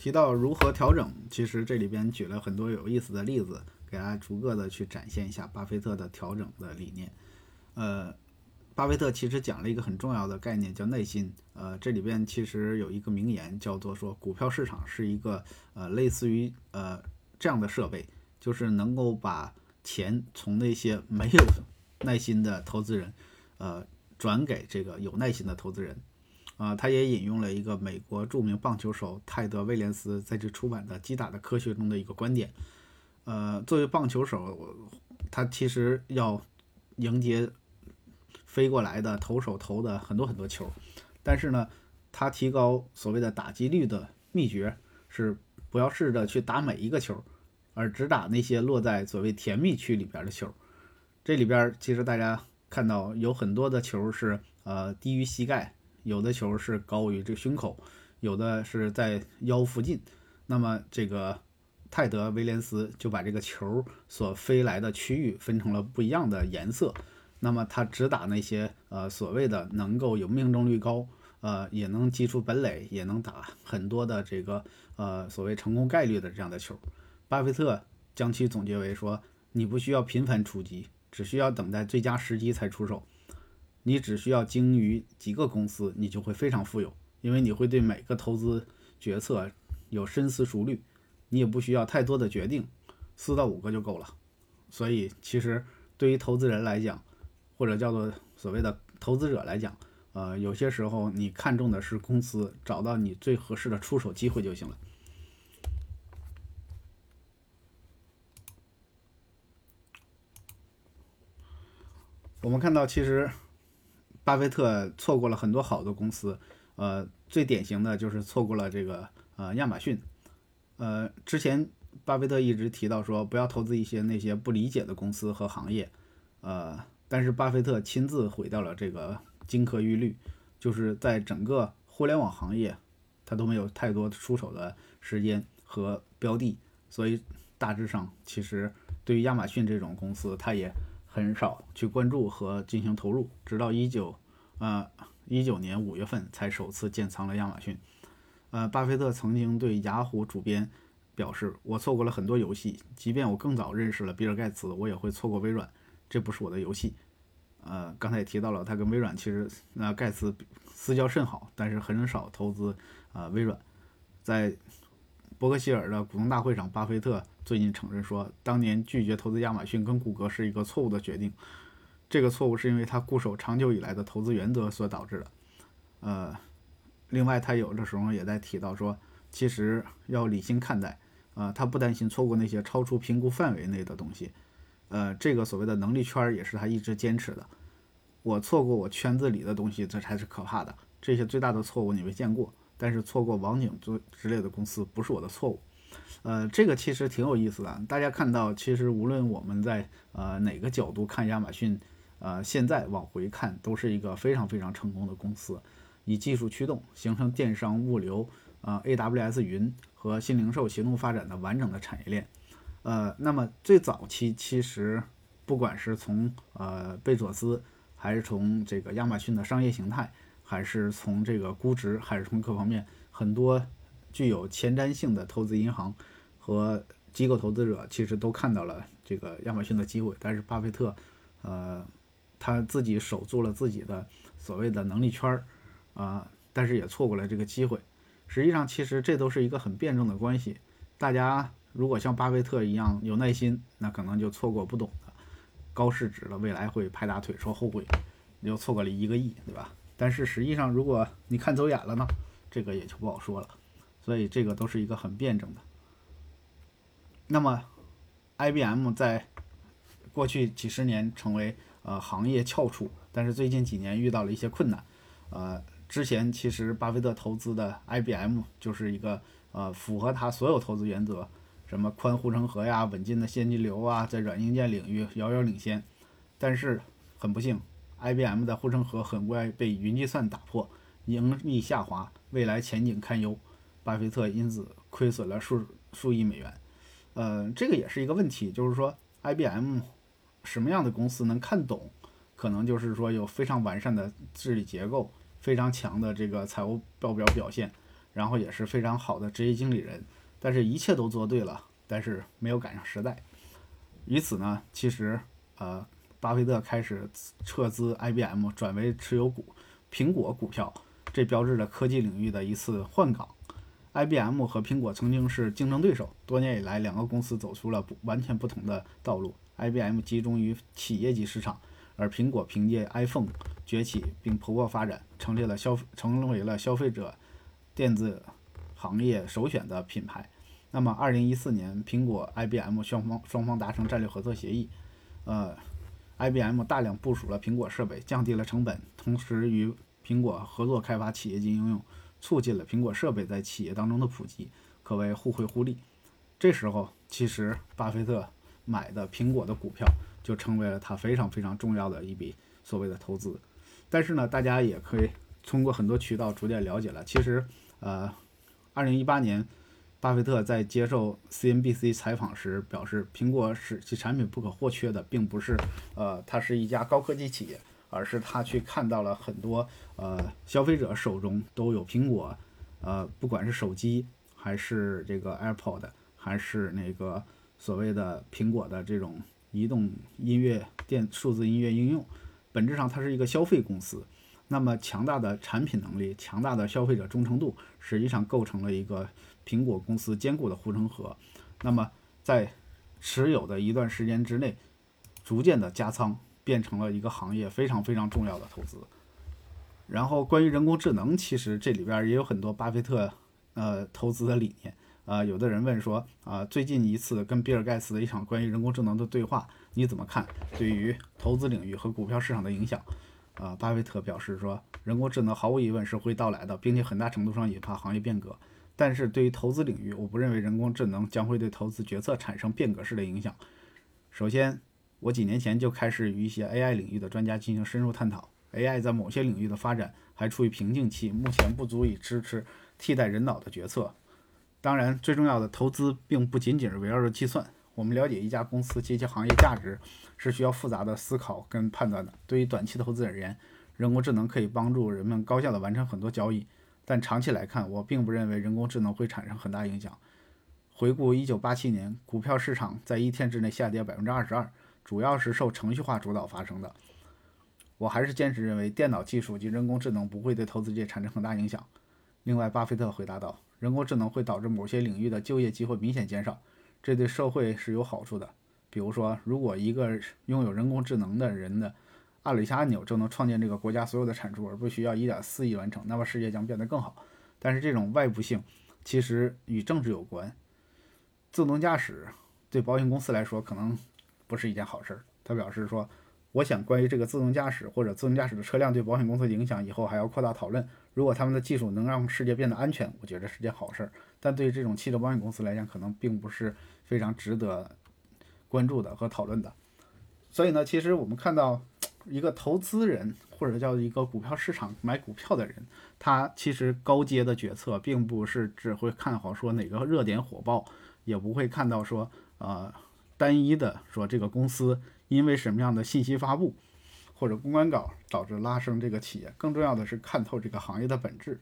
提到如何调整，其实这里边举了很多有意思的例子，给大家逐个的去展现一下巴菲特的调整的理念。呃，巴菲特其实讲了一个很重要的概念，叫耐心。呃，这里边其实有一个名言，叫做说股票市场是一个呃类似于呃这样的设备，就是能够把钱从那些没有耐心的投资人，呃，转给这个有耐心的投资人。啊，他也引用了一个美国著名棒球手泰德·威廉斯在这出版的《击打的科学》中的一个观点。呃，作为棒球手，他其实要迎接飞过来的投手投的很多很多球，但是呢，他提高所谓的打击率的秘诀是不要试着去打每一个球，而只打那些落在所谓甜蜜区里边的球。这里边其实大家看到有很多的球是呃低于膝盖。有的球是高于这个胸口，有的是在腰附近。那么这个泰德·威廉斯就把这个球所飞来的区域分成了不一样的颜色。那么他只打那些呃所谓的能够有命中率高，呃也能击出本垒，也能打很多的这个呃所谓成功概率的这样的球。巴菲特将其总结为说：你不需要频繁出击，只需要等待最佳时机才出手。你只需要精于几个公司，你就会非常富有，因为你会对每个投资决策有深思熟虑，你也不需要太多的决定，四到五个就够了。所以，其实对于投资人来讲，或者叫做所谓的投资者来讲，呃，有些时候你看重的是公司，找到你最合适的出手机会就行了。我们看到，其实。巴菲特错过了很多好的公司，呃，最典型的就是错过了这个呃亚马逊，呃，之前巴菲特一直提到说不要投资一些那些不理解的公司和行业，呃，但是巴菲特亲自毁掉了这个金科玉律，就是在整个互联网行业，他都没有太多出手的时间和标的，所以大致上其实对于亚马逊这种公司，他也。很少去关注和进行投入，直到一九，呃，一九年五月份才首次建仓了亚马逊。呃，巴菲特曾经对雅虎主编表示：“我错过了很多游戏，即便我更早认识了比尔盖茨，我也会错过微软。这不是我的游戏。”呃，刚才也提到了，他跟微软其实那盖茨私交甚好，但是很少投资啊微软。在伯克希尔的股东大会上，巴菲特。最近承认说，当年拒绝投资亚马逊跟谷歌是一个错误的决定。这个错误是因为他固守长久以来的投资原则所导致的。呃，另外他有的时候也在提到说，其实要理性看待。呃，他不担心错过那些超出评估范围内的东西。呃，这个所谓的能力圈也是他一直坚持的。我错过我圈子里的东西，这才是可怕的。这些最大的错误你没见过，但是错过网景之之类的公司不是我的错误。呃，这个其实挺有意思的。大家看到，其实无论我们在呃哪个角度看亚马逊，呃，现在往回看，都是一个非常非常成功的公司，以技术驱动，形成电商、物流、啊 AWS 云和新零售协同发展的完整的产业链。呃，那么最早期其实不管是从呃贝佐斯，还是从这个亚马逊的商业形态，还是从这个估值，还是从各方面，很多。具有前瞻性的投资银行和机构投资者其实都看到了这个亚马逊的机会，但是巴菲特，呃，他自己守住了自己的所谓的能力圈儿，啊，但是也错过了这个机会。实际上，其实这都是一个很辩证的关系。大家如果像巴菲特一样有耐心，那可能就错过不懂的高市值了，未来会拍大腿说后悔，你就错过了一个亿，对吧？但是实际上，如果你看走眼了呢，这个也就不好说了。所以这个都是一个很辩证的。那么，IBM 在过去几十年成为呃行业翘楚，但是最近几年遇到了一些困难。呃，之前其实巴菲特投资的 IBM 就是一个呃符合他所有投资原则，什么宽护城河呀、稳健的现金流啊，在软硬件领域遥遥领先。但是很不幸，IBM 的护城河很快被云计算打破，盈利下滑，未来前景堪忧。巴菲特因此亏损了数数亿美元，呃，这个也是一个问题，就是说，IBM 什么样的公司能看懂？可能就是说有非常完善的治理结构，非常强的这个财务报表表现，然后也是非常好的职业经理人，但是一切都做对了，但是没有赶上时代。于此呢，其实呃，巴菲特开始撤资 IBM，转为持有股苹果股票，这标志着科技领域的一次换岗。IBM 和苹果曾经是竞争对手，多年以来，两个公司走出了不完全不同的道路。IBM 集中于企业级市场，而苹果凭借 iPhone 崛起并蓬勃发展，成立了消成为了消费者电子行业首选的品牌。那么，二零一四年，苹果 IBM 双方双方达成战略合作协议，呃，IBM 大量部署了苹果设备，降低了成本，同时与苹果合作开发企业级应用。促进了苹果设备在企业当中的普及，可谓互惠互利。这时候，其实巴菲特买的苹果的股票就成为了他非常非常重要的一笔所谓的投资。但是呢，大家也可以通过很多渠道逐渐了解了，其实，呃，二零一八年，巴菲特在接受 CNBC 采访时表示，苹果是其产品不可或缺的，并不是，呃，它是一家高科技企业。而是他去看到了很多呃消费者手中都有苹果，呃不管是手机还是这个 AirPod，还是那个所谓的苹果的这种移动音乐电数字音乐应用，本质上它是一个消费公司。那么强大的产品能力、强大的消费者忠诚度，实际上构成了一个苹果公司坚固的护城河。那么在持有的一段时间之内，逐渐的加仓。变成了一个行业非常非常重要的投资。然后关于人工智能，其实这里边也有很多巴菲特呃投资的理念。啊，有的人问说啊，最近一次跟比尔盖茨的一场关于人工智能的对话，你怎么看？对于投资领域和股票市场的影响？啊，巴菲特表示说，人工智能毫无疑问是会到来的，并且很大程度上引发行业变革。但是对于投资领域，我不认为人工智能将会对投资决策产生变革式的影响。首先。我几年前就开始与一些 AI 领域的专家进行深入探讨。AI 在某些领域的发展还处于瓶颈期，目前不足以支持替代人脑的决策。当然，最重要的投资并不仅仅是围绕着计算。我们了解一家公司及其行业价值是需要复杂的思考跟判断的。对于短期投资而言，人工智能可以帮助人们高效地完成很多交易，但长期来看，我并不认为人工智能会产生很大影响。回顾1987年，股票市场在一天之内下跌百分之二十二。主要是受程序化主导发生的。我还是坚持认为，电脑技术及人工智能不会对投资界产生很大影响。另外，巴菲特回答道：“人工智能会导致某些领域的就业机会明显减少，这对社会是有好处的。比如说，如果一个拥有人工智能的人的按了一下按钮就能创建这个国家所有的产出，而不需要1.4亿完成，那么世界将变得更好。但是，这种外部性其实与政治有关。自动驾驶对保险公司来说可能。”不是一件好事儿。他表示说：“我想关于这个自动驾驶或者自动驾驶的车辆对保险公司的影响，以后还要扩大讨论。如果他们的技术能让世界变得安全，我觉得是件好事儿。但对于这种汽车保险公司来讲，可能并不是非常值得关注的和讨论的。所以呢，其实我们看到一个投资人或者叫一个股票市场买股票的人，他其实高阶的决策并不是只会看好说哪个热点火爆，也不会看到说呃。”单一的说，这个公司因为什么样的信息发布或者公关稿导致拉升这个企业，更重要的是看透这个行业的本质。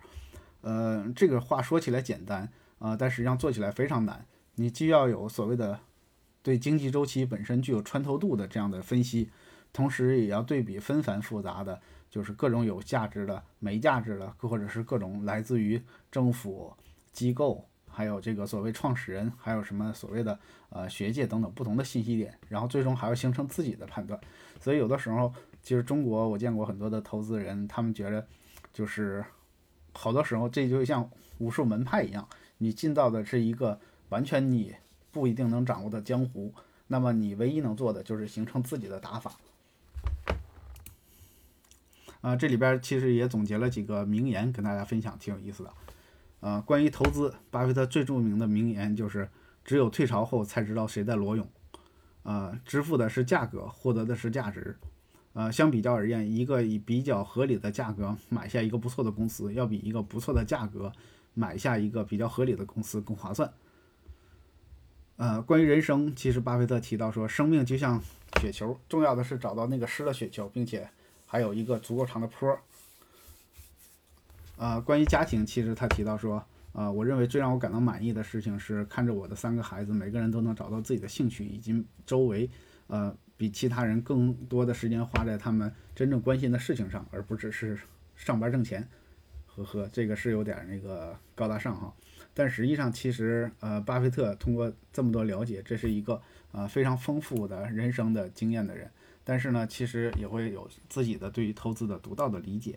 呃，这个话说起来简单啊，但实际上做起来非常难。你既要有所谓的对经济周期本身具有穿透度的这样的分析，同时也要对比纷繁复杂的，就是各种有价值的、没价值的，或者是各种来自于政府机构。还有这个所谓创始人，还有什么所谓的呃学界等等不同的信息点，然后最终还要形成自己的判断。所以有的时候，其实中国我见过很多的投资人，他们觉得就是好多时候这就像武术门派一样，你进到的是一个完全你不一定能掌握的江湖，那么你唯一能做的就是形成自己的打法。啊，这里边其实也总结了几个名言跟大家分享，挺有意思的。呃，关于投资，巴菲特最著名的名言就是“只有退潮后才知道谁在裸泳”。呃，支付的是价格，获得的是价值。呃，相比较而言，一个以比较合理的价格买下一个不错的公司，要比一个不错的价格买下一个比较合理的公司更划算。呃，关于人生，其实巴菲特提到说，生命就像雪球，重要的是找到那个湿的雪球，并且还有一个足够长的坡。呃，关于家庭，其实他提到说，呃，我认为最让我感到满意的事情是看着我的三个孩子每个人都能找到自己的兴趣，以及周围呃比其他人更多的时间花在他们真正关心的事情上，而不只是上班挣钱。呵呵，这个是有点那个高大上哈。但实际上，其实呃，巴菲特通过这么多了解，这是一个呃非常丰富的人生的经验的人。但是呢，其实也会有自己的对于投资的独到的理解。